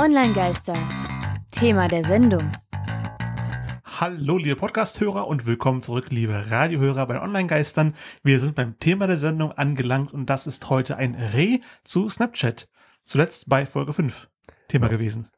Online-Geister. Thema der Sendung. Hallo, liebe Podcast-Hörer und willkommen zurück, liebe Radiohörer bei Online-Geistern. Wir sind beim Thema der Sendung angelangt und das ist heute ein Reh zu Snapchat. Zuletzt bei Folge 5 Thema ja. gewesen.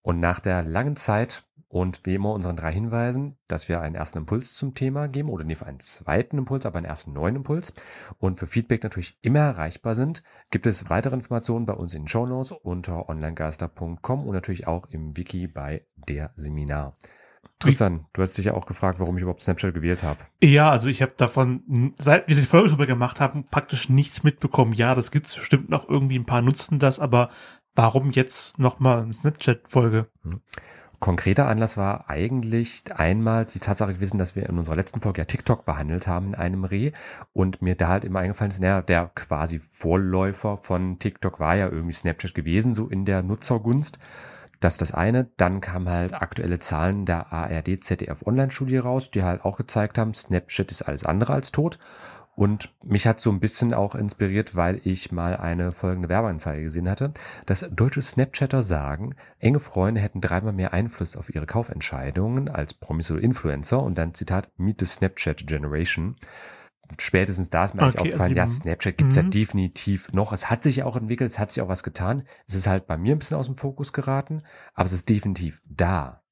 Und nach der langen Zeit und wie immer unseren drei Hinweisen, dass wir einen ersten Impuls zum Thema geben oder nicht einen zweiten Impuls, aber einen ersten neuen Impuls und für Feedback natürlich immer erreichbar sind, gibt es weitere Informationen bei uns in den Show Notes unter onlinegeister.com und natürlich auch im Wiki bei der Seminar. Tristan, du hast dich ja auch gefragt, warum ich überhaupt Snapchat gewählt habe. Ja, also ich habe davon, seit wir die Folge darüber gemacht haben, praktisch nichts mitbekommen. Ja, das gibt's bestimmt noch irgendwie, ein paar nutzen das, aber warum jetzt nochmal eine Snapchat-Folge? Konkreter Anlass war eigentlich einmal die Tatsache gewesen, dass wir in unserer letzten Folge ja TikTok behandelt haben in einem Reh und mir da halt immer eingefallen ist, naja, der quasi Vorläufer von TikTok war ja irgendwie Snapchat gewesen, so in der Nutzergunst. Das ist das eine. Dann kamen halt aktuelle Zahlen der ARD ZDF Online-Studie raus, die halt auch gezeigt haben, Snapchat ist alles andere als tot. Und mich hat so ein bisschen auch inspiriert, weil ich mal eine folgende Werbeanzeige gesehen hatte, dass deutsche Snapchatter sagen, enge Freunde hätten dreimal mehr Einfluss auf ihre Kaufentscheidungen als Promis oder Influencer und dann Zitat, Meet the Snapchat Generation. Spätestens da ist mir okay, eigentlich aufgefallen, also ja, Snapchat gibt's ja mhm. definitiv noch. Es hat sich ja auch entwickelt, es hat sich auch was getan. Es ist halt bei mir ein bisschen aus dem Fokus geraten, aber es ist definitiv da.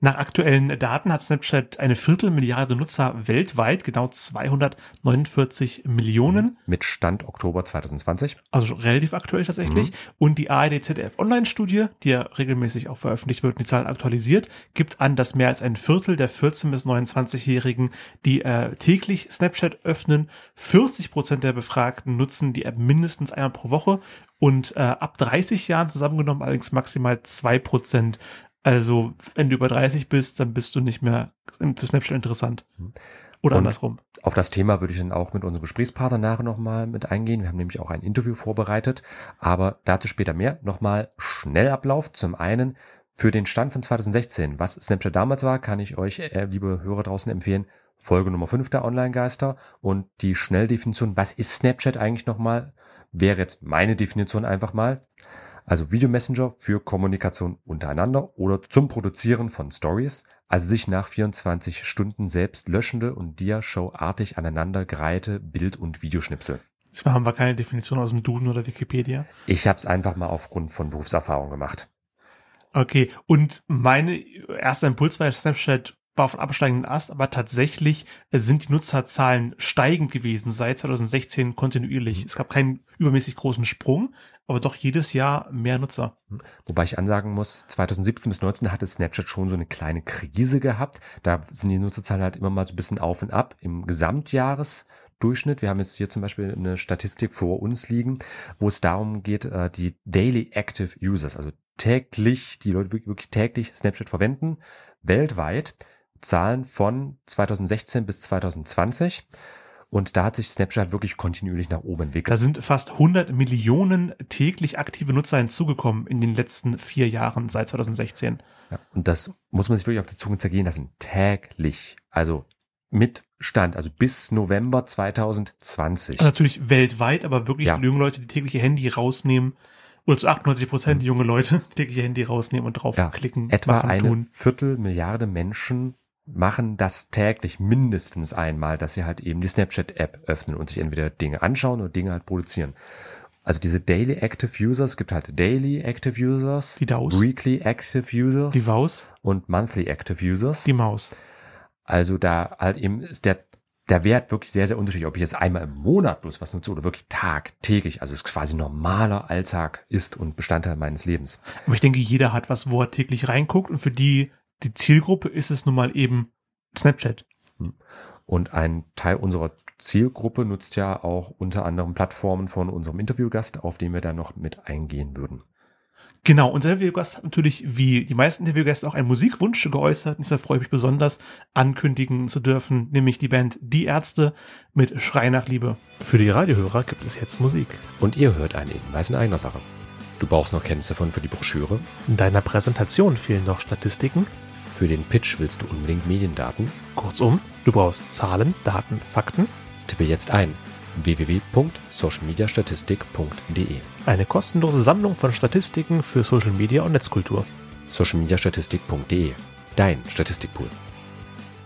Nach aktuellen Daten hat Snapchat eine Viertelmilliarde Nutzer weltweit, genau 249 Millionen. Mit Stand Oktober 2020. Also relativ aktuell tatsächlich. Mhm. Und die ARD ZDF Online-Studie, die ja regelmäßig auch veröffentlicht wird und die Zahlen aktualisiert, gibt an, dass mehr als ein Viertel der 14- bis 29-Jährigen, die äh, täglich Snapchat öffnen, 40 Prozent der Befragten nutzen die App mindestens einmal pro Woche und äh, ab 30 Jahren zusammengenommen allerdings maximal zwei Prozent also, wenn du über 30 bist, dann bist du nicht mehr für Snapchat interessant. Mhm. Oder und andersrum. Auf das Thema würde ich dann auch mit unserem Gesprächspartner nachher nochmal mit eingehen. Wir haben nämlich auch ein Interview vorbereitet, aber dazu später mehr. Nochmal Schnellablauf. Zum einen für den Stand von 2016, was Snapchat damals war, kann ich euch, äh, liebe Hörer draußen, empfehlen. Folge Nummer 5 der Online-Geister und die Schnelldefinition, was ist Snapchat eigentlich nochmal, wäre jetzt meine Definition einfach mal also Videomessenger für Kommunikation untereinander oder zum Produzieren von Stories, also sich nach 24 Stunden selbst löschende und Dia-Show-artig aneinandergereihte Bild- und Videoschnipsel. Jetzt haben wir keine Definition aus dem Duden oder Wikipedia. Ich habe es einfach mal aufgrund von Berufserfahrung gemacht. Okay, und meine erster Impuls war Snapchat war auf absteigenden Ast, aber tatsächlich äh, sind die Nutzerzahlen steigend gewesen seit 2016 kontinuierlich. Mhm. Es gab keinen übermäßig großen Sprung, aber doch jedes Jahr mehr Nutzer. Mhm. Wobei ich ansagen muss, 2017 bis 2019 hatte Snapchat schon so eine kleine Krise gehabt. Da sind die Nutzerzahlen halt immer mal so ein bisschen auf und ab. Im Gesamtjahresdurchschnitt, wir haben jetzt hier zum Beispiel eine Statistik vor uns liegen, wo es darum geht, äh, die Daily Active Users, also täglich, die Leute wirklich täglich Snapchat verwenden, weltweit Zahlen von 2016 bis 2020. Und da hat sich Snapchat wirklich kontinuierlich nach oben entwickelt. Da sind fast 100 Millionen täglich aktive Nutzer hinzugekommen in den letzten vier Jahren seit 2016. Ja, und das muss man sich wirklich auf der Zunge zergehen lassen. Täglich. Also mit Stand, also bis November 2020. Also natürlich weltweit, aber wirklich ja. die jungen Leute, die tägliche Handy rausnehmen, oder zu 98 Prozent mhm. junge Leute, die tägliche Handy rausnehmen und draufklicken. Ja, etwa machen, eine tun. Viertelmilliarde Menschen machen das täglich mindestens einmal, dass sie halt eben die Snapchat-App öffnen und sich entweder Dinge anschauen oder Dinge halt produzieren. Also diese Daily Active Users, es gibt halt Daily Active Users, die Daus. Weekly Active Users, die Maus und Monthly Active Users, die Maus. Also da halt eben ist der der Wert wirklich sehr, sehr unterschiedlich, ob ich jetzt einmal im Monat bloß was nutze oder wirklich tagtäglich, also es quasi normaler Alltag ist und Bestandteil meines Lebens. Aber ich denke, jeder hat was, wo er täglich reinguckt und für die die Zielgruppe ist es nun mal eben Snapchat. Hm. Und ein Teil unserer Zielgruppe nutzt ja auch unter anderem Plattformen von unserem Interviewgast, auf den wir da noch mit eingehen würden. Genau, unser Interviewgast hat natürlich wie die meisten Interviewgäste auch einen Musikwunsch geäußert. Deshalb freue ich mich besonders, ankündigen zu dürfen, nämlich die Band Die Ärzte mit Schrei nach Liebe. Für die Radiohörer gibt es jetzt Musik. Und ihr hört einen Hinweis in eigener Sache. Du brauchst noch Kennziffern für die Broschüre. In deiner Präsentation fehlen noch Statistiken. Für den Pitch willst du unbedingt Mediendaten. Kurzum, du brauchst Zahlen, Daten, Fakten. Tippe jetzt ein www.socialmediastatistik.de. Eine kostenlose Sammlung von Statistiken für Social Media und Netzkultur. Socialmediastatistik.de. Dein Statistikpool.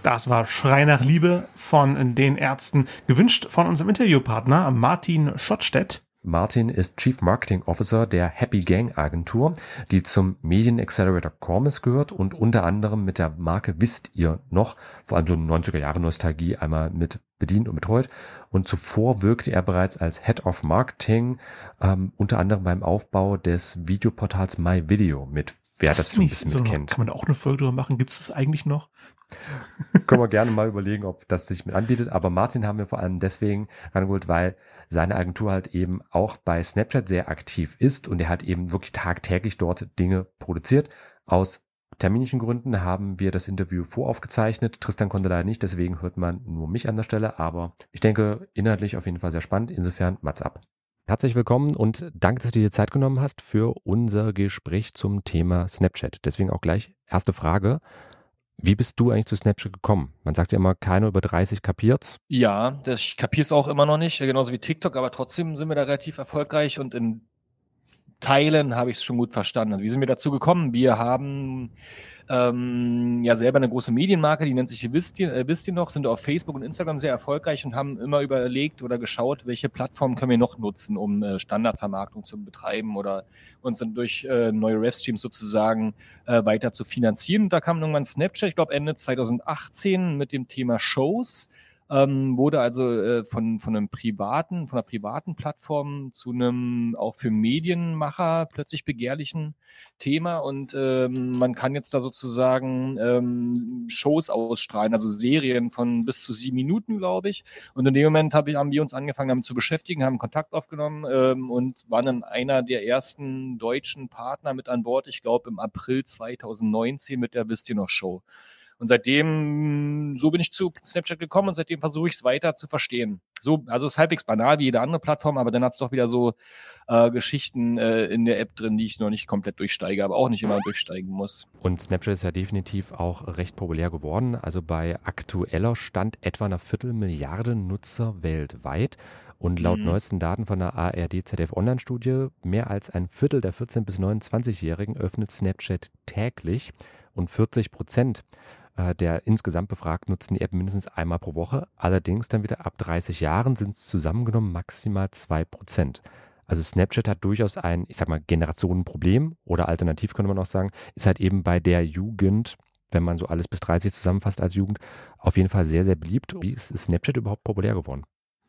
Das war Schrei nach Liebe von den Ärzten, gewünscht von unserem Interviewpartner Martin Schottstedt. Martin ist Chief Marketing Officer der Happy Gang Agentur, die zum Medien Accelerator Cormis gehört und unter anderem mit der Marke Wisst ihr noch, vor allem so 90er Jahre Nostalgie einmal mit bedient und betreut. Und zuvor wirkte er bereits als Head of Marketing, ähm, unter anderem beim Aufbau des Videoportals My Video mit. Wer das, das schon ein bisschen so, kennt. Kann man auch eine Folge drüber machen? Gibt es das eigentlich noch? Können wir gerne mal überlegen, ob das sich mit anbietet. Aber Martin haben wir vor allem deswegen rangeholt, weil seine Agentur halt eben auch bei Snapchat sehr aktiv ist und er hat eben wirklich tagtäglich dort Dinge produziert. Aus terminischen Gründen haben wir das Interview voraufgezeichnet. Tristan konnte leider nicht, deswegen hört man nur mich an der Stelle. Aber ich denke, inhaltlich auf jeden Fall sehr spannend. Insofern, Mats ab. Herzlich willkommen und danke, dass du dir Zeit genommen hast für unser Gespräch zum Thema Snapchat. Deswegen auch gleich erste Frage. Wie bist du eigentlich zu Snapchat gekommen? Man sagt ja immer, keiner über 30 kapiert's. Ja, das, ich kapier's auch immer noch nicht, genauso wie TikTok, aber trotzdem sind wir da relativ erfolgreich und in Teilen habe ich es schon gut verstanden. Also wie sind wir dazu gekommen? Wir haben ähm, ja selber eine große Medienmarke, die nennt sich Wisst ihr, äh, wisst ihr noch, sind auf Facebook und Instagram sehr erfolgreich und haben immer überlegt oder geschaut, welche Plattformen können wir noch nutzen, um äh, Standardvermarktung zu betreiben oder uns dann durch äh, neue Revstreams sozusagen äh, weiter zu finanzieren. Und da kam irgendwann Snapchat, ich glaube Ende 2018 mit dem Thema Shows ähm, wurde also äh, von, von einem privaten, von einer privaten Plattform zu einem auch für Medienmacher plötzlich begehrlichen Thema und ähm, man kann jetzt da sozusagen ähm, Shows ausstrahlen, also Serien von bis zu sieben Minuten, glaube ich. Und in dem Moment hab ich, haben wir uns angefangen damit zu beschäftigen, haben Kontakt aufgenommen ähm, und waren dann einer der ersten deutschen Partner mit an Bord, ich glaube im April 2019 mit der Wisst ihr noch Show. Und seitdem, so bin ich zu Snapchat gekommen und seitdem versuche ich es weiter zu verstehen. So, also es ist halbwegs banal wie jede andere Plattform, aber dann hat es doch wieder so äh, Geschichten äh, in der App drin, die ich noch nicht komplett durchsteige, aber auch nicht immer durchsteigen muss. Und Snapchat ist ja definitiv auch recht populär geworden. Also bei aktueller Stand etwa einer Viertelmilliarde Nutzer weltweit. Und laut mhm. neuesten Daten von der ARD ZDF Online-Studie, mehr als ein Viertel der 14- bis 29-Jährigen öffnet Snapchat täglich und 40 Prozent der insgesamt befragt nutzen die App mindestens einmal pro Woche. Allerdings dann wieder ab 30 Jahren sind es zusammengenommen maximal 2 Prozent. Also Snapchat hat durchaus ein, ich sag mal, Generationenproblem oder alternativ könnte man auch sagen, ist halt eben bei der Jugend, wenn man so alles bis 30 zusammenfasst als Jugend, auf jeden Fall sehr, sehr beliebt. Wie ist Snapchat überhaupt populär geworden?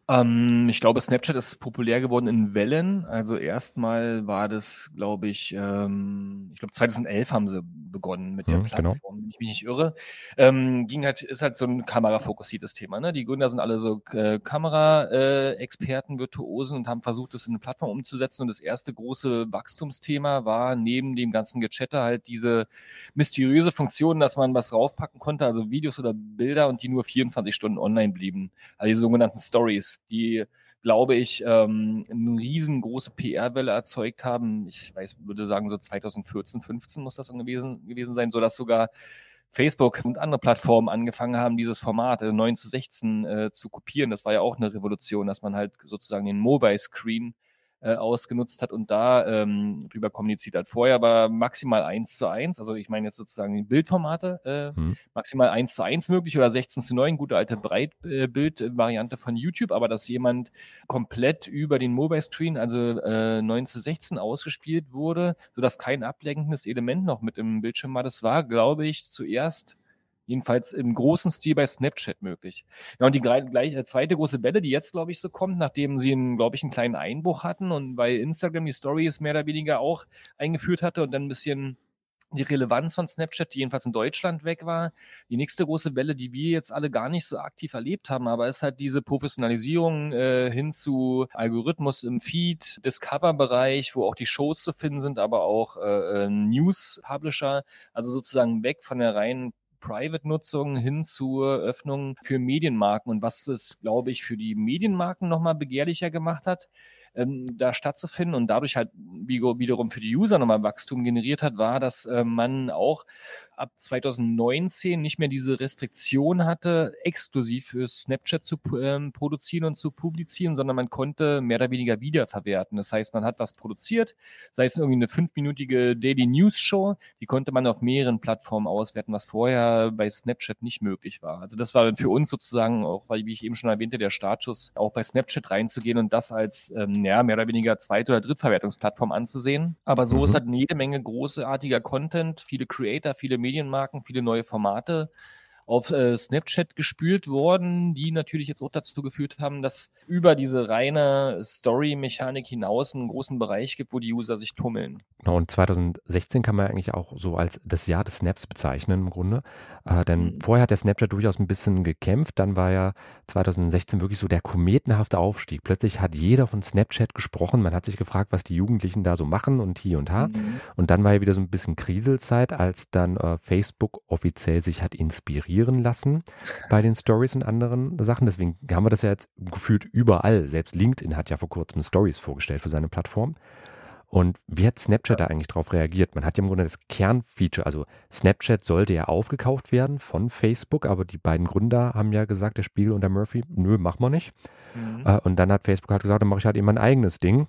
Ähm, ich glaube, Snapchat ist populär geworden in Wellen. Also erstmal war das, glaube ich, ähm, ich glaube 2011 haben sie begonnen mit der mhm, Plattform, genau. wenn ich mich nicht irre. Ähm, ging halt, ist halt so ein kamerafokussiertes Thema. Ne? Die Gründer sind alle so äh, Kamera-Experten, äh, Virtuosen und haben versucht, das in eine Plattform umzusetzen. Und das erste große Wachstumsthema war neben dem ganzen Gechatter halt diese mysteriöse Funktion, dass man was raufpacken konnte, also Videos oder Bilder und die nur 24 Stunden online blieben. Also die sogenannten Stories die, glaube ich, ähm, eine riesengroße PR-Welle erzeugt haben. Ich weiß, würde sagen, so 2014, 15 muss das gewesen, gewesen sein, sodass sogar Facebook und andere Plattformen angefangen haben, dieses Format äh, 9 zu 16 äh, zu kopieren. Das war ja auch eine Revolution, dass man halt sozusagen den Mobile Screen äh, ausgenutzt hat und da ähm, drüber kommuniziert hat. Vorher war maximal 1 zu 1, also ich meine jetzt sozusagen die Bildformate, äh, mhm. maximal 1 zu 1 möglich oder 16 zu 9, gute alte Breitbild-Variante von YouTube, aber dass jemand komplett über den Mobile Screen, also äh, 9 zu 16 ausgespielt wurde, sodass kein ablenkendes Element noch mit im Bildschirm war, das war, glaube ich, zuerst Jedenfalls im großen Stil bei Snapchat möglich. Ja, und die gleich, äh, zweite große Welle, die jetzt, glaube ich, so kommt, nachdem sie, glaube ich, einen kleinen Einbruch hatten und bei Instagram die Stories mehr oder weniger auch eingeführt hatte und dann ein bisschen die Relevanz von Snapchat, die jedenfalls in Deutschland weg war. Die nächste große Welle, die wir jetzt alle gar nicht so aktiv erlebt haben, aber ist halt diese Professionalisierung äh, hin zu Algorithmus im Feed, Discover-Bereich, wo auch die Shows zu finden sind, aber auch äh, äh News-Publisher, also sozusagen weg von der reinen Private-Nutzung hin zur Öffnung für Medienmarken. Und was es, glaube ich, für die Medienmarken nochmal begehrlicher gemacht hat, ähm, da stattzufinden und dadurch halt wiederum für die User nochmal Wachstum generiert hat, war, dass äh, man auch ab 2019 nicht mehr diese Restriktion hatte, exklusiv für Snapchat zu ähm, produzieren und zu publizieren, sondern man konnte mehr oder weniger wiederverwerten. Das heißt, man hat was produziert, sei es irgendwie eine fünfminütige Daily News Show, die konnte man auf mehreren Plattformen auswerten, was vorher bei Snapchat nicht möglich war. Also das war dann für uns sozusagen auch, weil wie ich eben schon erwähnte, der Startschuss, auch bei Snapchat reinzugehen und das als ähm, ja, mehr oder weniger Zweit- oder Drittverwertungsplattform anzusehen. Aber so mhm. ist halt jede Menge großartiger Content, viele Creator, viele Medienmarken, viele neue Formate auf äh, Snapchat gespült worden, die natürlich jetzt auch dazu geführt haben, dass über diese reine Story-Mechanik hinaus einen großen Bereich gibt, wo die User sich tummeln. Genau, und 2016 kann man eigentlich auch so als das Jahr des Snaps bezeichnen im Grunde. Äh, denn mhm. vorher hat der Snapchat durchaus ein bisschen gekämpft, dann war ja 2016 wirklich so der kometenhafte Aufstieg. Plötzlich hat jeder von Snapchat gesprochen, man hat sich gefragt, was die Jugendlichen da so machen und hier und da. Mhm. Und dann war ja wieder so ein bisschen Kriselzeit, als dann äh, Facebook offiziell sich hat inspiriert inspirieren lassen bei den Stories und anderen Sachen. Deswegen haben wir das ja jetzt gefühlt überall. Selbst LinkedIn hat ja vor kurzem Stories vorgestellt für seine Plattform. Und wie hat Snapchat da eigentlich darauf reagiert? Man hat ja im Grunde das Kernfeature, also Snapchat sollte ja aufgekauft werden von Facebook, aber die beiden Gründer haben ja gesagt, der Spiegel und der Murphy, nö, machen wir nicht. Mhm. Äh, und dann hat Facebook halt gesagt, dann mache ich halt eben mein eigenes Ding.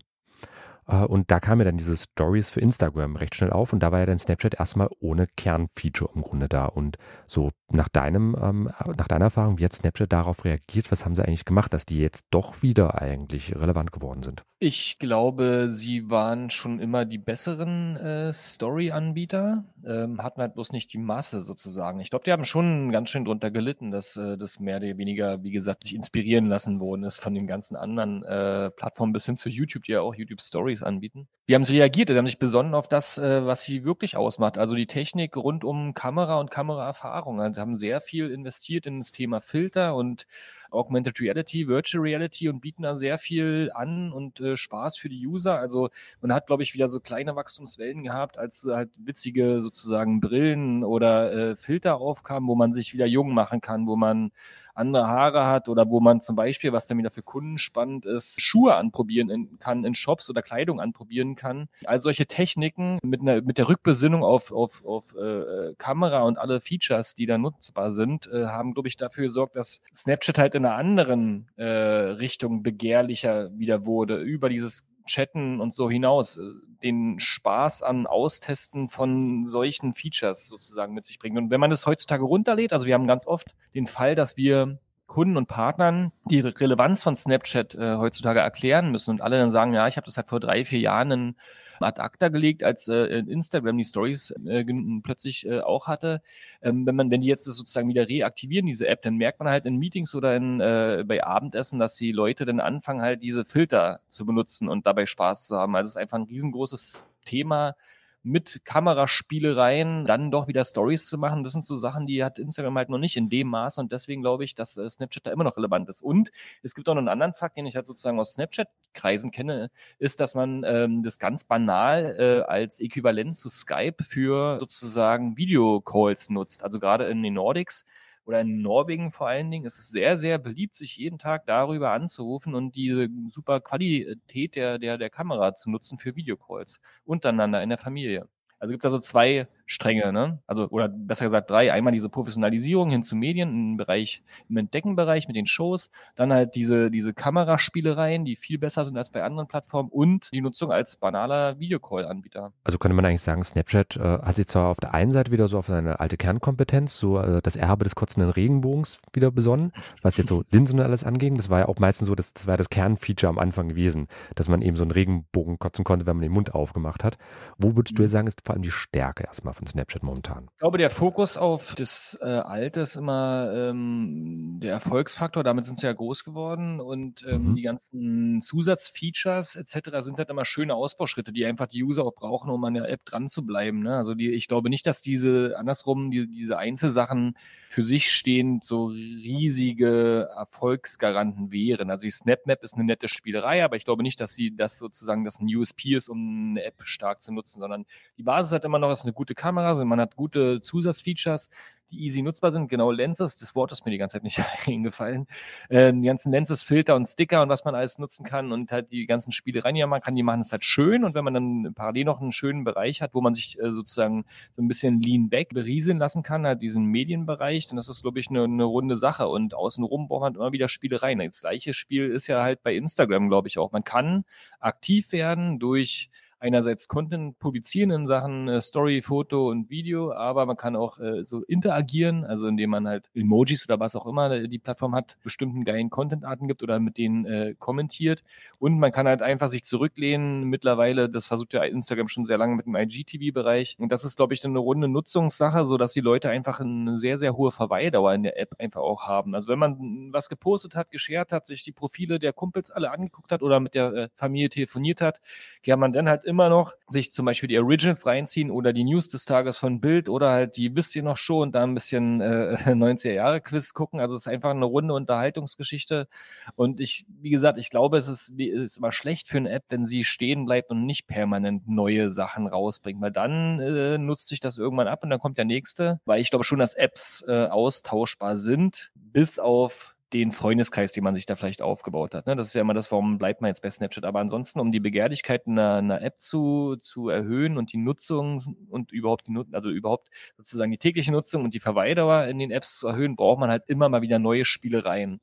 Äh, und da kam ja dann diese Stories für Instagram recht schnell auf und da war ja dann Snapchat erstmal ohne Kernfeature im Grunde da. Und so nach deinem, ähm, nach deiner Erfahrung, wie hat Snapchat darauf reagiert? Was haben sie eigentlich gemacht, dass die jetzt doch wieder eigentlich relevant geworden sind? Ich glaube, sie waren schon immer die besseren äh, Story-Anbieter, ähm, hatten halt bloß nicht die Masse sozusagen. Ich glaube, die haben schon ganz schön drunter gelitten, dass äh, das mehr oder weniger, wie gesagt, sich inspirieren lassen worden ist von den ganzen anderen äh, Plattformen bis hin zu YouTube, die ja auch YouTube Stories anbieten. Wie haben sie reagiert? Sie haben sich besonnen auf das, äh, was sie wirklich ausmacht, also die Technik rund um Kamera und Kameraerfahrung. Also haben sehr viel investiert in das Thema Filter und Augmented Reality, Virtual Reality und bieten da sehr viel an und äh, Spaß für die User. Also man hat, glaube ich, wieder so kleine Wachstumswellen gehabt, als halt witzige sozusagen Brillen oder äh, Filter aufkamen, wo man sich wieder jung machen kann, wo man andere Haare hat oder wo man zum Beispiel, was dann wieder für Kunden spannend ist, Schuhe anprobieren in, kann in Shops oder Kleidung anprobieren kann. All solche Techniken mit, einer, mit der Rückbesinnung auf, auf, auf äh, Kamera und alle Features, die da nutzbar sind, äh, haben, glaube ich, dafür gesorgt, dass Snapchat halt in einer anderen äh, Richtung begehrlicher wieder wurde, über dieses Chatten und so hinaus äh, den Spaß an Austesten von solchen Features sozusagen mit sich bringt. Und wenn man das heutzutage runterlädt, also wir haben ganz oft den Fall, dass wir Kunden und Partnern die Relevanz von Snapchat äh, heutzutage erklären müssen und alle dann sagen, ja, ich habe das halt vor drei, vier Jahren in ad acta gelegt, als äh, Instagram die Stories äh, plötzlich äh, auch hatte. Ähm, wenn man, wenn die jetzt sozusagen wieder reaktivieren, diese App, dann merkt man halt in Meetings oder in, bei Abendessen, dass die Leute dann anfangen halt diese Filter zu benutzen und dabei Spaß zu haben. Also es ist einfach ein riesengroßes Thema, mit Kameraspielereien dann doch wieder Stories zu machen. Das sind so Sachen, die hat Instagram halt noch nicht in dem Maße und deswegen glaube ich, dass äh, Snapchat da immer noch relevant ist. Und es gibt auch noch einen anderen Fakt, den ich halt sozusagen aus Snapchat-Kreisen kenne, ist, dass man ähm, das ganz banal äh, als Äquivalent zu Skype für sozusagen Videocalls nutzt. Also gerade in den Nordics oder in Norwegen vor allen Dingen ist es sehr, sehr beliebt, sich jeden Tag darüber anzurufen und diese super Qualität der, der, der Kamera zu nutzen für Videocalls untereinander in der Familie. Also gibt da so zwei Stränge, ne? Also, oder besser gesagt drei. Einmal diese Professionalisierung hin zu Medien im Bereich, im Entdeckenbereich mit den Shows, dann halt diese, diese Kameraspielereien, die viel besser sind als bei anderen Plattformen und die Nutzung als banaler Videocall-Anbieter. Also könnte man eigentlich sagen, Snapchat äh, hat sich zwar auf der einen Seite wieder so auf seine alte Kernkompetenz, so äh, das Erbe des kotzenden Regenbogens wieder besonnen, was jetzt so Linsen und alles anging. Das war ja auch meistens so, das, das war das Kernfeature am Anfang gewesen, dass man eben so einen Regenbogen kotzen konnte, wenn man den Mund aufgemacht hat. Wo würdest du mhm. sagen, ist vor allem die Stärke erstmal von Snapchat momentan? Ich glaube, der Fokus auf das äh, Alte ist immer ähm, der Erfolgsfaktor. Damit sind sie ja groß geworden und ähm, mhm. die ganzen Zusatzfeatures etc. sind halt immer schöne Ausbauschritte, die einfach die User auch brauchen, um an der App dran zu bleiben. Ne? Also die, ich glaube nicht, dass diese andersrum die, diese Einzelsachen für sich stehend so riesige Erfolgsgaranten wären. Also die SnapMap ist eine nette Spielerei, aber ich glaube nicht, dass sie das sozusagen das ein USP ist, um eine App stark zu nutzen, sondern die Basis hat immer noch ist eine gute Kamera Kamera, also man hat gute Zusatzfeatures, die easy nutzbar sind. Genau, Lenses, das Wort ist mir die ganze Zeit nicht eingefallen. Ähm, die ganzen Lenses, Filter und Sticker und was man alles nutzen kann und halt die ganzen Spielereien, die man kann, die machen es halt schön. Und wenn man dann parallel noch einen schönen Bereich hat, wo man sich äh, sozusagen so ein bisschen lean back berieseln lassen kann, halt diesen Medienbereich, dann ist das, glaube ich, eine, eine runde Sache. Und außenrum braucht man immer wieder Spielereien. Das gleiche Spiel ist ja halt bei Instagram, glaube ich, auch. Man kann aktiv werden durch einerseits Content publizieren in Sachen äh, Story, Foto und Video, aber man kann auch äh, so interagieren, also indem man halt Emojis oder was auch immer äh, die Plattform hat, bestimmten geilen Content-Arten gibt oder mit denen äh, kommentiert. Und man kann halt einfach sich zurücklehnen. Mittlerweile, das versucht ja Instagram schon sehr lange mit dem IGTV-Bereich. Und das ist, glaube ich, eine runde Nutzungssache, so dass die Leute einfach eine sehr, sehr hohe Verweildauer in der App einfach auch haben. Also wenn man was gepostet hat, geshared hat, sich die Profile der Kumpels alle angeguckt hat oder mit der äh, Familie telefoniert hat, kann man dann halt immer noch sich zum Beispiel die Originals reinziehen oder die News des Tages von Bild oder halt die wisst ihr noch schon da ein bisschen äh, 90er Jahre Quiz gucken. Also es ist einfach eine runde Unterhaltungsgeschichte. Und ich, wie gesagt, ich glaube, es ist, ist immer schlecht für eine App, wenn sie stehen bleibt und nicht permanent neue Sachen rausbringt, weil dann äh, nutzt sich das irgendwann ab und dann kommt der nächste. Weil ich glaube schon, dass Apps äh, austauschbar sind, bis auf den Freundeskreis, den man sich da vielleicht aufgebaut hat. Ne? Das ist ja immer das, warum bleibt man jetzt bei Snapchat. Aber ansonsten, um die Begehrlichkeit einer, einer App zu, zu erhöhen und die Nutzung und überhaupt die also überhaupt sozusagen die tägliche Nutzung und die Verweildauer in den Apps zu erhöhen, braucht man halt immer mal wieder neue Spielereien.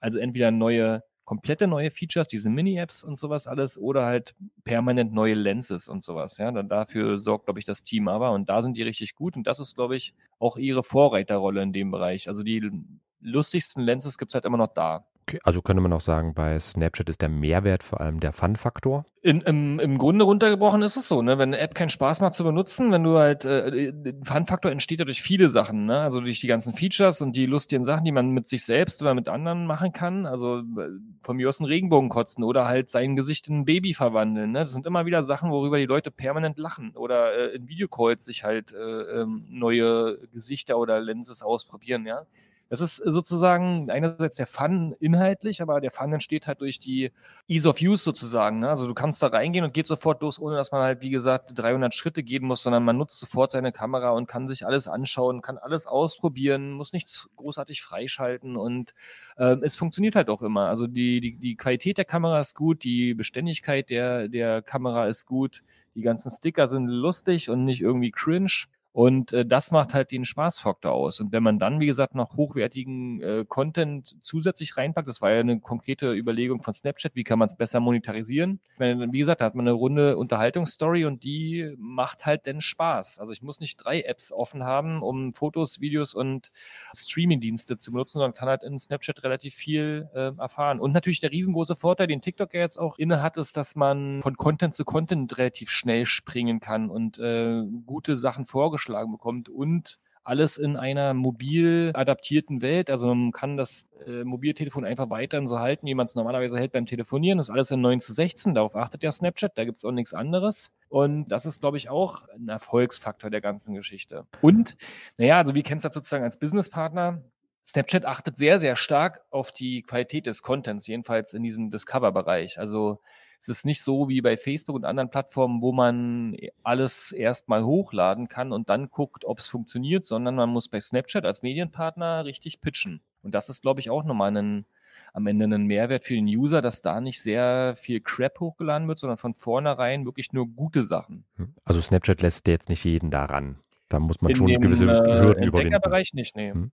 Also entweder neue, komplette neue Features, diese Mini-Apps und sowas alles, oder halt permanent neue Lenses und sowas. Ja, dann dafür sorgt, glaube ich, das Team aber und da sind die richtig gut und das ist, glaube ich, auch ihre Vorreiterrolle in dem Bereich. Also die lustigsten Lenses gibt es halt immer noch da. Okay, also könnte man auch sagen, bei Snapchat ist der Mehrwert vor allem der Fun-Faktor? im, Im Grunde runtergebrochen ist es so, ne? Wenn eine App keinen Spaß macht zu benutzen, wenn du halt, äh, Fun-Faktor entsteht ja durch viele Sachen, ne? Also durch die ganzen Features und die lustigen Sachen, die man mit sich selbst oder mit anderen machen kann. Also äh, von mir aus einen Regenbogen kotzen oder halt sein Gesicht in ein Baby verwandeln, ne? Das sind immer wieder Sachen, worüber die Leute permanent lachen oder äh, in Videocalls sich halt äh, ähm, neue Gesichter oder Lenses ausprobieren, ja? Das ist sozusagen einerseits der Fun inhaltlich, aber der Fun entsteht halt durch die Ease of Use sozusagen. Ne? Also du kannst da reingehen und geht sofort los, ohne dass man halt, wie gesagt, 300 Schritte gehen muss, sondern man nutzt sofort seine Kamera und kann sich alles anschauen, kann alles ausprobieren, muss nichts großartig freischalten und äh, es funktioniert halt auch immer. Also die, die, die Qualität der Kamera ist gut, die Beständigkeit der, der Kamera ist gut, die ganzen Sticker sind lustig und nicht irgendwie cringe. Und äh, das macht halt den Spaßfaktor aus. Und wenn man dann, wie gesagt, noch hochwertigen äh, Content zusätzlich reinpackt, das war ja eine konkrete Überlegung von Snapchat, wie kann man es besser monetarisieren? Meine, wie gesagt, da hat man eine runde Unterhaltungsstory und die macht halt den Spaß. Also ich muss nicht drei Apps offen haben, um Fotos, Videos und Streaming-Dienste zu benutzen, sondern kann halt in Snapchat relativ viel äh, erfahren. Und natürlich der riesengroße Vorteil, den TikTok ja jetzt auch inne hat, ist, dass man von Content zu Content relativ schnell springen kann und äh, gute Sachen vorgeschlagen vorgeschlagen bekommt und alles in einer mobil adaptierten Welt. Also man kann das äh, Mobiltelefon einfach weiterhin so halten, wie man es normalerweise hält beim Telefonieren. Das ist alles in 9 zu 16. Darauf achtet ja Snapchat. Da gibt es auch nichts anderes. Und das ist, glaube ich, auch ein Erfolgsfaktor der ganzen Geschichte. Und, naja, also wie kennst du das sozusagen als Businesspartner? Snapchat achtet sehr, sehr stark auf die Qualität des Contents, jedenfalls in diesem Discover-Bereich. Also es ist nicht so wie bei Facebook und anderen Plattformen, wo man alles erstmal hochladen kann und dann guckt, ob es funktioniert, sondern man muss bei Snapchat als Medienpartner richtig pitchen. Und das ist, glaube ich, auch nochmal ein, am Ende ein Mehrwert für den User, dass da nicht sehr viel Crap hochgeladen wird, sondern von vornherein wirklich nur gute Sachen. Hm. Also Snapchat lässt jetzt nicht jeden daran. Da muss man In schon dem, gewisse äh, Hürden überwinden. Bereich nicht, nee. Hm.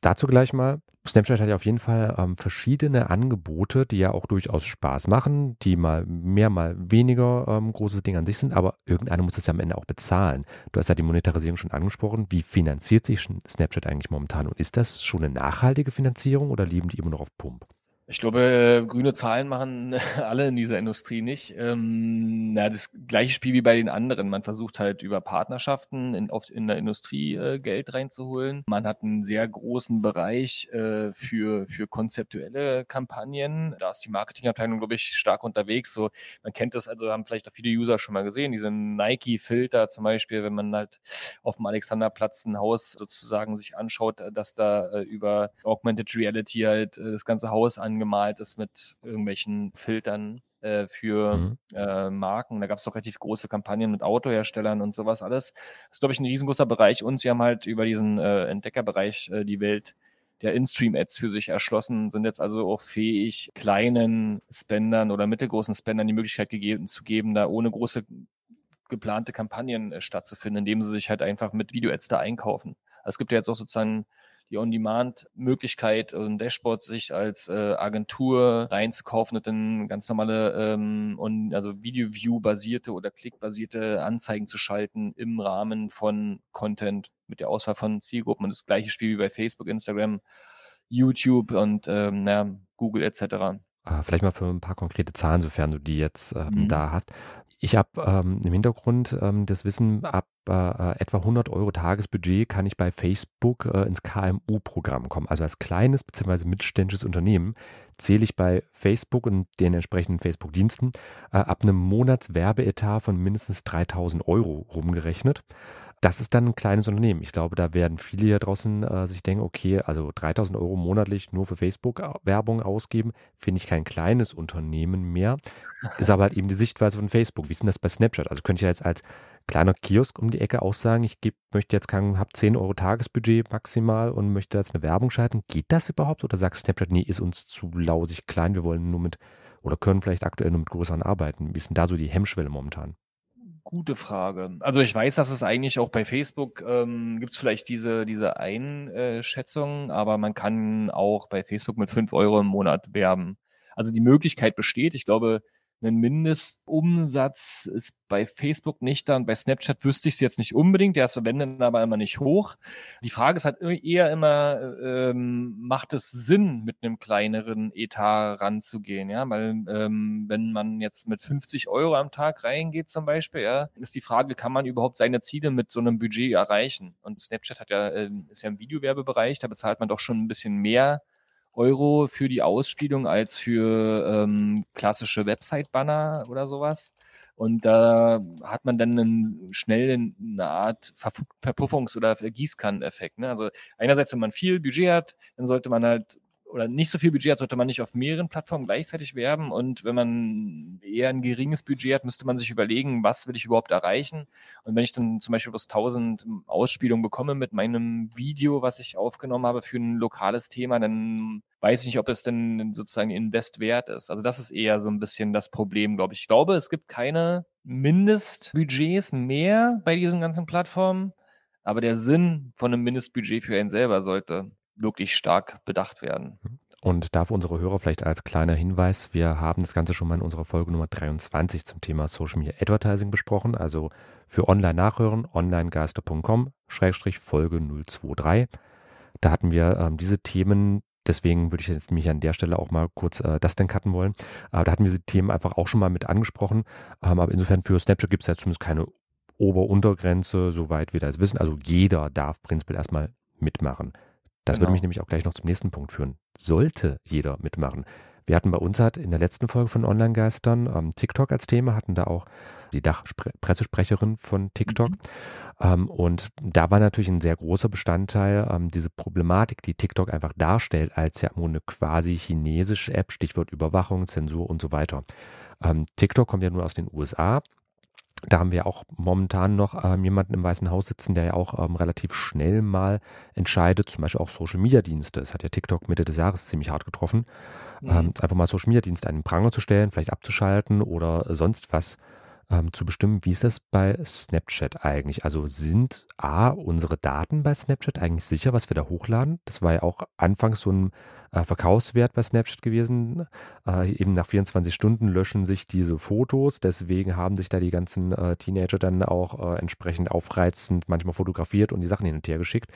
Dazu gleich mal. Snapchat hat ja auf jeden Fall ähm, verschiedene Angebote, die ja auch durchaus Spaß machen, die mal mehr, mal weniger ähm, großes Ding an sich sind, aber irgendeiner muss das ja am Ende auch bezahlen. Du hast ja die Monetarisierung schon angesprochen. Wie finanziert sich Snapchat eigentlich momentan? Und ist das schon eine nachhaltige Finanzierung oder leben die immer noch auf Pump? Ich glaube, äh, grüne Zahlen machen alle in dieser Industrie nicht. Ähm, na, das gleiche Spiel wie bei den anderen. Man versucht halt über Partnerschaften in, oft in der Industrie äh, Geld reinzuholen. Man hat einen sehr großen Bereich äh, für, für konzeptuelle Kampagnen. Da ist die Marketingabteilung, glaube ich, stark unterwegs. So, man kennt das, also haben vielleicht auch viele User schon mal gesehen, diese Nike-Filter zum Beispiel, wenn man halt auf dem Alexanderplatz ein Haus sozusagen sich anschaut, dass da äh, über Augmented Reality halt äh, das ganze Haus an angemalt ist mit irgendwelchen Filtern. äh, für mhm. äh, Marken. Da gab es doch relativ große Kampagnen mit Autoherstellern und sowas alles. Das ist, glaube ich, ein riesengroßer Bereich. Und sie haben halt über diesen äh, Entdeckerbereich äh, die Welt der In-Stream-Ads für sich erschlossen, sind jetzt also auch fähig, kleinen Spendern oder mittelgroßen Spendern die Möglichkeit gegeben, zu geben, da ohne große geplante Kampagnen äh, stattzufinden, indem sie sich halt einfach mit Video-Ads da einkaufen. Also es gibt ja jetzt auch sozusagen die On-Demand-Möglichkeit, also ein Dashboard sich als äh, Agentur reinzukaufen und dann ganz normale ähm, und also Video-View-basierte oder Klick-basierte Anzeigen zu schalten im Rahmen von Content mit der Auswahl von Zielgruppen und das gleiche Spiel wie bei Facebook, Instagram, YouTube und ähm, na, Google etc. Ah, vielleicht mal für ein paar konkrete Zahlen, sofern du die jetzt ähm, mhm. da hast. Ich habe ähm, im Hintergrund ähm, das Wissen, ab äh, etwa 100 Euro Tagesbudget kann ich bei Facebook äh, ins KMU-Programm kommen. Also als kleines bzw. mittelständisches Unternehmen zähle ich bei Facebook und den entsprechenden Facebook-Diensten äh, ab einem Monatswerbeetat von mindestens 3000 Euro rumgerechnet das ist dann ein kleines Unternehmen. Ich glaube, da werden viele hier draußen äh, sich denken, okay, also 3000 Euro monatlich nur für Facebook-Werbung ausgeben, finde ich kein kleines Unternehmen mehr. Ist aber halt eben die Sichtweise von Facebook. Wie ist denn das bei Snapchat? Also könnte ich jetzt als kleiner Kiosk um die Ecke auch sagen, ich geb, möchte jetzt kein, habe 10 Euro Tagesbudget maximal und möchte jetzt eine Werbung schalten. Geht das überhaupt? Oder sagt Snapchat, nee, ist uns zu lausig klein, wir wollen nur mit oder können vielleicht aktuell nur mit größeren arbeiten? Wie ist denn da so die Hemmschwelle momentan? Gute Frage. Also ich weiß, dass es eigentlich auch bei Facebook ähm, gibt es vielleicht diese, diese Einschätzung, aber man kann auch bei Facebook mit 5 Euro im Monat werben. Also die Möglichkeit besteht. Ich glaube, ein Mindestumsatz ist bei Facebook nicht da und bei Snapchat wüsste ich es jetzt nicht unbedingt. Der ist verwendet aber immer nicht hoch. Die Frage ist halt eher immer, ähm, macht es Sinn, mit einem kleineren Etat ranzugehen? Ja, weil ähm, wenn man jetzt mit 50 Euro am Tag reingeht zum Beispiel, ja, ist die Frage, kann man überhaupt seine Ziele mit so einem Budget erreichen? Und Snapchat hat ja, äh, ist ja im Videowerbebereich, da bezahlt man doch schon ein bisschen mehr Euro für die Ausspielung als für ähm, klassische Website-Banner oder sowas. Und da hat man dann einen, schnell eine Art Verpuffungs- oder Gießkanneneffekt. Ne? Also einerseits, wenn man viel Budget hat, dann sollte man halt oder nicht so viel Budget hat, sollte man nicht auf mehreren Plattformen gleichzeitig werben. Und wenn man eher ein geringes Budget hat, müsste man sich überlegen, was will ich überhaupt erreichen. Und wenn ich dann zum Beispiel bloß 1000 Ausspielungen bekomme mit meinem Video, was ich aufgenommen habe für ein lokales Thema, dann weiß ich nicht, ob es denn sozusagen Invest wert ist. Also das ist eher so ein bisschen das Problem, glaube ich. Ich glaube, es gibt keine Mindestbudgets mehr bei diesen ganzen Plattformen. Aber der Sinn von einem Mindestbudget für einen selber sollte wirklich stark bedacht werden. Und da für unsere Hörer vielleicht als kleiner Hinweis, wir haben das Ganze schon mal in unserer Folge Nummer 23 zum Thema Social Media Advertising besprochen. Also für online nachhören, onlinegeister.com, Schrägstrich Folge 023. Da hatten wir ähm, diese Themen, deswegen würde ich jetzt mich an der Stelle auch mal kurz äh, das denn cutten wollen. Äh, da hatten wir diese Themen einfach auch schon mal mit angesprochen. Ähm, aber insofern für Snapchat gibt es ja zumindest keine Ober-Untergrenze, soweit wir das wissen. Also jeder darf prinzipiell erstmal mitmachen. Das genau. würde mich nämlich auch gleich noch zum nächsten Punkt führen. Sollte jeder mitmachen. Wir hatten bei uns halt in der letzten Folge von Online-Geistern ähm, TikTok als Thema, hatten da auch die Dachpressesprecherin von TikTok. Mhm. Ähm, und da war natürlich ein sehr großer Bestandteil ähm, diese Problematik, die TikTok einfach darstellt, als ja nur eine quasi chinesische App, Stichwort Überwachung, Zensur und so weiter. Ähm, TikTok kommt ja nur aus den USA. Da haben wir auch momentan noch ähm, jemanden im Weißen Haus sitzen, der ja auch ähm, relativ schnell mal entscheidet, zum Beispiel auch Social Media Dienste. Das hat ja TikTok Mitte des Jahres ziemlich hart getroffen. Mhm. Ähm, einfach mal Social Media Dienste einen Pranger zu stellen, vielleicht abzuschalten oder sonst was ähm, zu bestimmen. Wie ist das bei Snapchat eigentlich? Also sind A, unsere Daten bei Snapchat eigentlich sicher, was wir da hochladen? Das war ja auch anfangs so ein äh, Verkaufswert bei Snapchat gewesen. Äh, eben nach 24 Stunden löschen sich diese Fotos. Deswegen haben sich da die ganzen äh, Teenager dann auch äh, entsprechend aufreizend manchmal fotografiert und die Sachen hin und her geschickt.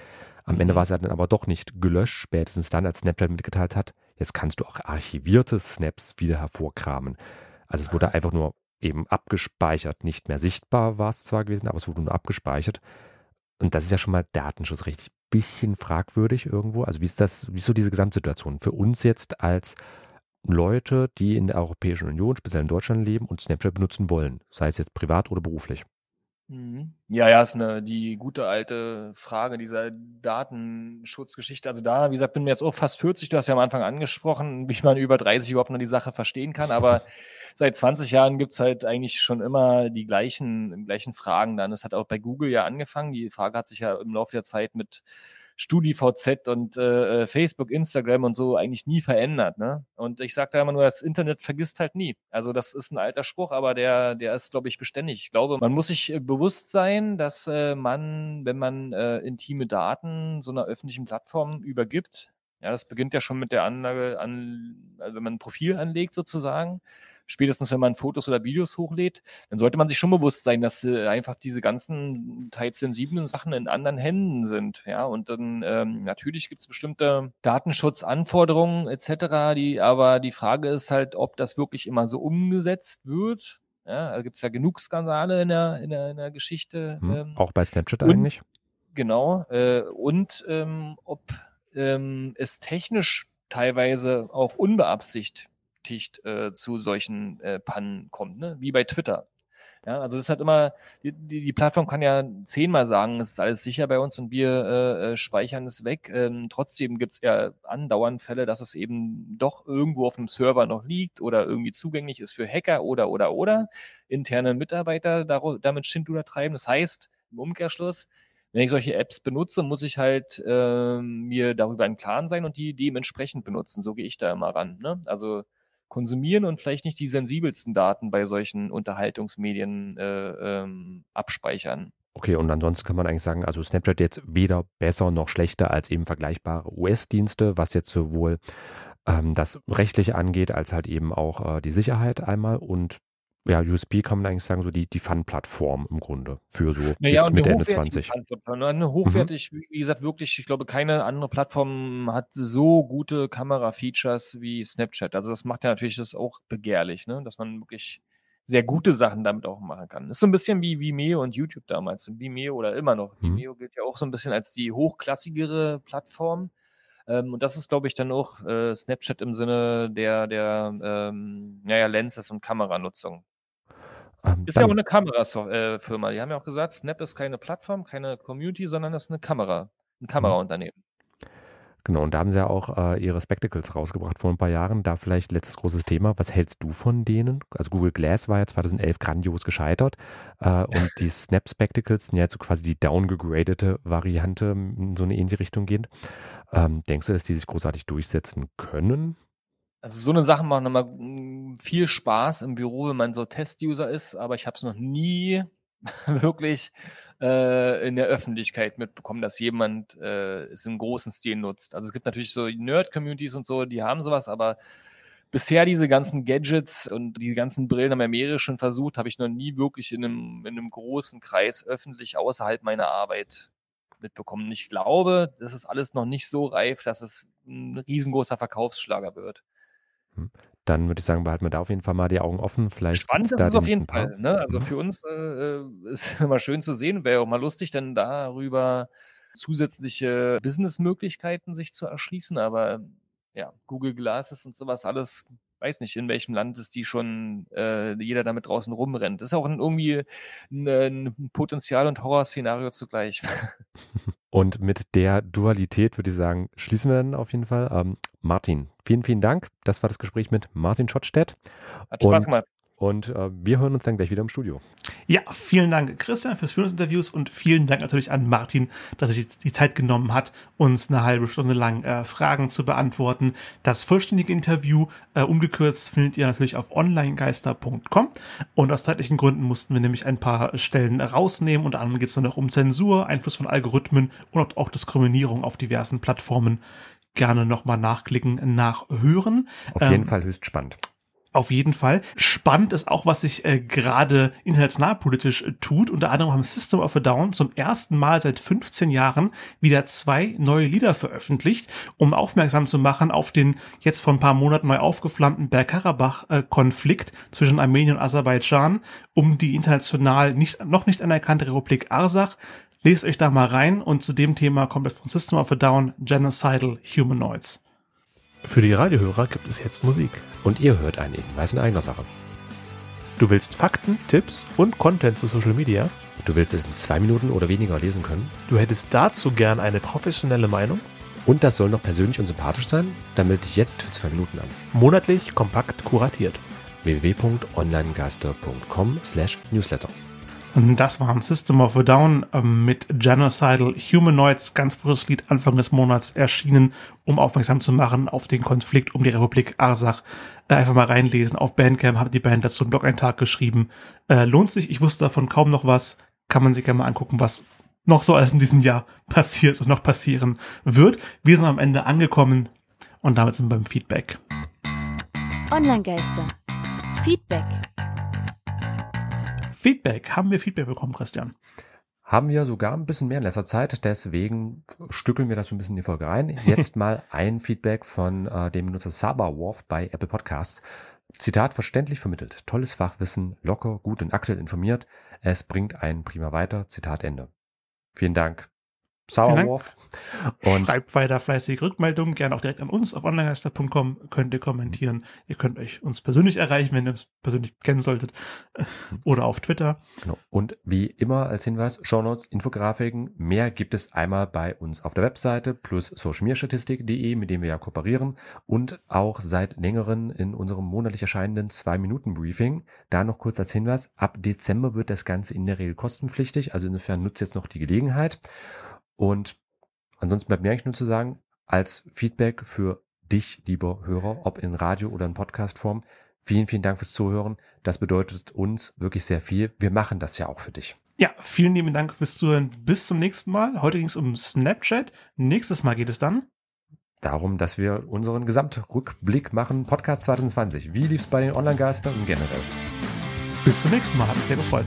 Am mhm. Ende war es dann aber doch nicht gelöscht, spätestens dann, als Snapchat mitgeteilt hat, jetzt kannst du auch archivierte Snaps wieder hervorkramen. Also es wurde einfach nur eben abgespeichert, nicht mehr sichtbar war es zwar gewesen, aber es wurde nur abgespeichert. Und das ist ja schon mal Datenschutz richtig bisschen fragwürdig irgendwo. Also wie ist das, wie ist so diese Gesamtsituation für uns jetzt als Leute, die in der Europäischen Union, speziell in Deutschland leben und Snapchat benutzen wollen, sei es jetzt privat oder beruflich? Mhm. Ja, ja, ist eine, die gute alte Frage dieser Datenschutzgeschichte. Also da, wie gesagt, bin mir jetzt auch fast 40, du hast ja am Anfang angesprochen, wie man über 30 überhaupt noch die Sache verstehen kann, aber seit 20 Jahren gibt es halt eigentlich schon immer die gleichen, gleichen Fragen dann. Es hat auch bei Google ja angefangen. Die Frage hat sich ja im Laufe der Zeit mit StudiVZ und äh, äh, Facebook, Instagram und so eigentlich nie verändert. Ne? Und ich sage da immer nur, das Internet vergisst halt nie. Also das ist ein alter Spruch, aber der, der ist, glaube ich, beständig. Ich glaube, man muss sich äh, bewusst sein, dass äh, man, wenn man äh, intime Daten so einer öffentlichen Plattform übergibt, ja, das beginnt ja schon mit der Anlage, an, also wenn man ein Profil anlegt sozusagen, spätestens wenn man Fotos oder Videos hochlädt, dann sollte man sich schon bewusst sein, dass äh, einfach diese ganzen teils sensiblen Sachen in anderen Händen sind. Ja, und dann ähm, natürlich gibt es bestimmte Datenschutzanforderungen etc., die, aber die Frage ist halt, ob das wirklich immer so umgesetzt wird. Ja, da gibt es ja genug Skandale in der, in der, in der Geschichte. Hm, ähm, auch bei Snapchat und, eigentlich. Genau. Äh, und ähm, ob ähm, es technisch teilweise auch unbeabsichtigt berechtigt äh, zu solchen äh, Pannen kommt, ne? wie bei Twitter. Ja, also das hat immer, die, die, die, Plattform kann ja zehnmal sagen, es ist alles sicher bei uns und wir äh, äh speichern es weg. Ähm, trotzdem gibt es ja andauernd Fälle, dass es eben doch irgendwo auf einem Server noch liegt oder irgendwie zugänglich ist für Hacker oder oder oder interne Mitarbeiter damit Schindluder treiben. Das heißt, im Umkehrschluss, wenn ich solche Apps benutze, muss ich halt äh, mir darüber im Klaren sein und die dementsprechend benutzen. So gehe ich da immer ran. Ne? Also konsumieren und vielleicht nicht die sensibelsten Daten bei solchen Unterhaltungsmedien äh, ähm, abspeichern. Okay, und ansonsten kann man eigentlich sagen, also Snapchat jetzt weder besser noch schlechter als eben vergleichbare US-Dienste, was jetzt sowohl ähm, das Rechtliche angeht, als halt eben auch äh, die Sicherheit einmal und ja, USB kann man eigentlich sagen, so die, die Fun-Plattform im Grunde für so naja, bis Mitte, Ende 20. Eine mhm. hochwertig, mhm. wie gesagt, wirklich, ich glaube, keine andere Plattform hat so gute Kamera-Features wie Snapchat. Also das macht ja natürlich das auch begehrlich, ne? dass man wirklich sehr gute Sachen damit auch machen kann. Ist so ein bisschen wie Vimeo und YouTube damals. Vimeo oder immer noch. Mhm. Vimeo gilt ja auch so ein bisschen als die hochklassigere Plattform. Ähm, und das ist, glaube ich, dann auch äh, Snapchat im Sinne der, der ähm, naja, Lenses und Kameranutzung. Ähm, ist ja auch eine Kamerafirma. Äh, die haben ja auch gesagt, Snap ist keine Plattform, keine Community, sondern das ist eine Kamera, ein mhm. Kameraunternehmen. Genau, und da haben sie ja auch äh, ihre Spectacles rausgebracht vor ein paar Jahren. Da vielleicht letztes großes Thema. Was hältst du von denen? Also Google Glass war ja 2011 grandios gescheitert äh, und die Snap Spectacles sind ja jetzt so quasi die downgegradete Variante in so eine ähnliche Richtung gehend. Ähm, denkst du, dass die sich großartig durchsetzen können? Also so eine Sache macht hm, viel Spaß im Büro, wenn man so Test-User ist, aber ich habe es noch nie wirklich äh, in der Öffentlichkeit mitbekommen, dass jemand äh, es im großen Stil nutzt. Also es gibt natürlich so Nerd-Communities und so, die haben sowas, aber bisher diese ganzen Gadgets und die ganzen Brillen haben ja mehrere schon versucht, habe ich noch nie wirklich in einem, in einem großen Kreis öffentlich außerhalb meiner Arbeit mitbekommen. Ich glaube, das ist alles noch nicht so reif, dass es ein riesengroßer Verkaufsschlager wird. Dann würde ich sagen, behalten wir da auf jeden Fall mal die Augen offen. Vielleicht Spannend ist es auf jeden Fall. Ne? Also mhm. für uns äh, äh ist immer schön zu sehen, wäre auch mal lustig, dann darüber zusätzliche Businessmöglichkeiten sich zu erschließen. Aber ja, Google Glasses und sowas alles, weiß nicht, in welchem Land ist die schon, äh, jeder damit draußen rumrennt. Das ist auch ein, irgendwie ein, ein Potenzial- und Horrorszenario zugleich. Und mit der Dualität würde ich sagen, schließen wir dann auf jeden Fall. Ähm, Martin, vielen, vielen Dank. Das war das Gespräch mit Martin Schottstedt. Hat Spaß gemacht. Und äh, wir hören uns dann gleich wieder im Studio. Ja, vielen Dank, Christian, fürs Führen des Interviews und vielen Dank natürlich an Martin, dass er sich die Zeit genommen hat, uns eine halbe Stunde lang äh, Fragen zu beantworten. Das vollständige Interview, äh, umgekürzt, findet ihr natürlich auf onlinegeister.com. Und aus zeitlichen Gründen mussten wir nämlich ein paar Stellen rausnehmen. Unter anderem geht es dann noch um Zensur, Einfluss von Algorithmen und auch Diskriminierung auf diversen Plattformen gerne nochmal nachklicken, nachhören. Auf jeden ähm, Fall höchst spannend. Auf jeden Fall. Spannend ist auch, was sich äh, gerade international politisch äh, tut. Unter anderem haben System of a Down zum ersten Mal seit 15 Jahren wieder zwei neue Lieder veröffentlicht, um aufmerksam zu machen auf den jetzt vor ein paar Monaten neu aufgeflammten Bergkarabach-Konflikt zwischen Armenien und Aserbaidschan um die international nicht, noch nicht anerkannte Republik Arsach. Lest euch da mal rein und zu dem Thema kommt es von System of a Down Genocidal Humanoids. Für die Radiohörer gibt es jetzt Musik. Und ihr hört einen Hinweis in eigener Sache. Du willst Fakten, Tipps und Content zu Social Media? Du willst es in zwei Minuten oder weniger lesen können? Du hättest dazu gern eine professionelle Meinung? Und das soll noch persönlich und sympathisch sein? Dann melde dich jetzt für zwei Minuten an. Monatlich kompakt kuratiert. www.onlinegeister.com slash newsletter. Das war ein System of a Down ähm, mit Genocidal Humanoids, ganz frisches Lied Anfang des Monats erschienen, um aufmerksam zu machen auf den Konflikt um die Republik Arsach. Äh, einfach mal reinlesen. Auf Bandcamp hat die Band dazu einen Blog-Eintrag geschrieben. Äh, lohnt sich, ich wusste davon kaum noch was. Kann man sich ja mal angucken, was noch so alles in diesem Jahr passiert und noch passieren wird. Wir sind am Ende angekommen und damit sind wir beim Feedback. Online-Geister. Feedback. Feedback. Haben wir Feedback bekommen, Christian? Haben wir sogar ein bisschen mehr in letzter Zeit, deswegen stückeln wir das so ein bisschen in die Folge rein. Jetzt mal ein Feedback von äh, dem Benutzer Saberwolf bei Apple Podcasts. Zitat verständlich vermittelt. Tolles Fachwissen, locker, gut und aktuell informiert. Es bringt einen prima weiter. Zitat Ende. Vielen Dank. Sauerwurf. Und Schreibt weiter fleißig Rückmeldungen, gerne auch direkt an uns auf onlinegeister.com könnt ihr kommentieren. Ihr könnt euch uns persönlich erreichen, wenn ihr uns persönlich kennen solltet oder auf Twitter. Genau. Und wie immer als Hinweis, Shownotes, Infografiken, mehr gibt es einmal bei uns auf der Webseite plus socialmedia-statistik.de, mit dem wir ja kooperieren und auch seit längeren in unserem monatlich erscheinenden 2-Minuten-Briefing. Da noch kurz als Hinweis, ab Dezember wird das Ganze in der Regel kostenpflichtig, also insofern nutzt jetzt noch die Gelegenheit. Und ansonsten bleibt mir eigentlich nur zu sagen, als Feedback für dich, lieber Hörer, ob in Radio oder in Podcastform, vielen, vielen Dank fürs Zuhören. Das bedeutet uns wirklich sehr viel. Wir machen das ja auch für dich. Ja, vielen lieben Dank fürs Zuhören. Bis zum nächsten Mal. Heute ging es um Snapchat. Nächstes Mal geht es dann darum, dass wir unseren Gesamtrückblick machen. Podcast 2020. Wie lief es bei den Online-Geistern und generell? Bis zum nächsten Mal. Hat mich sehr gefreut.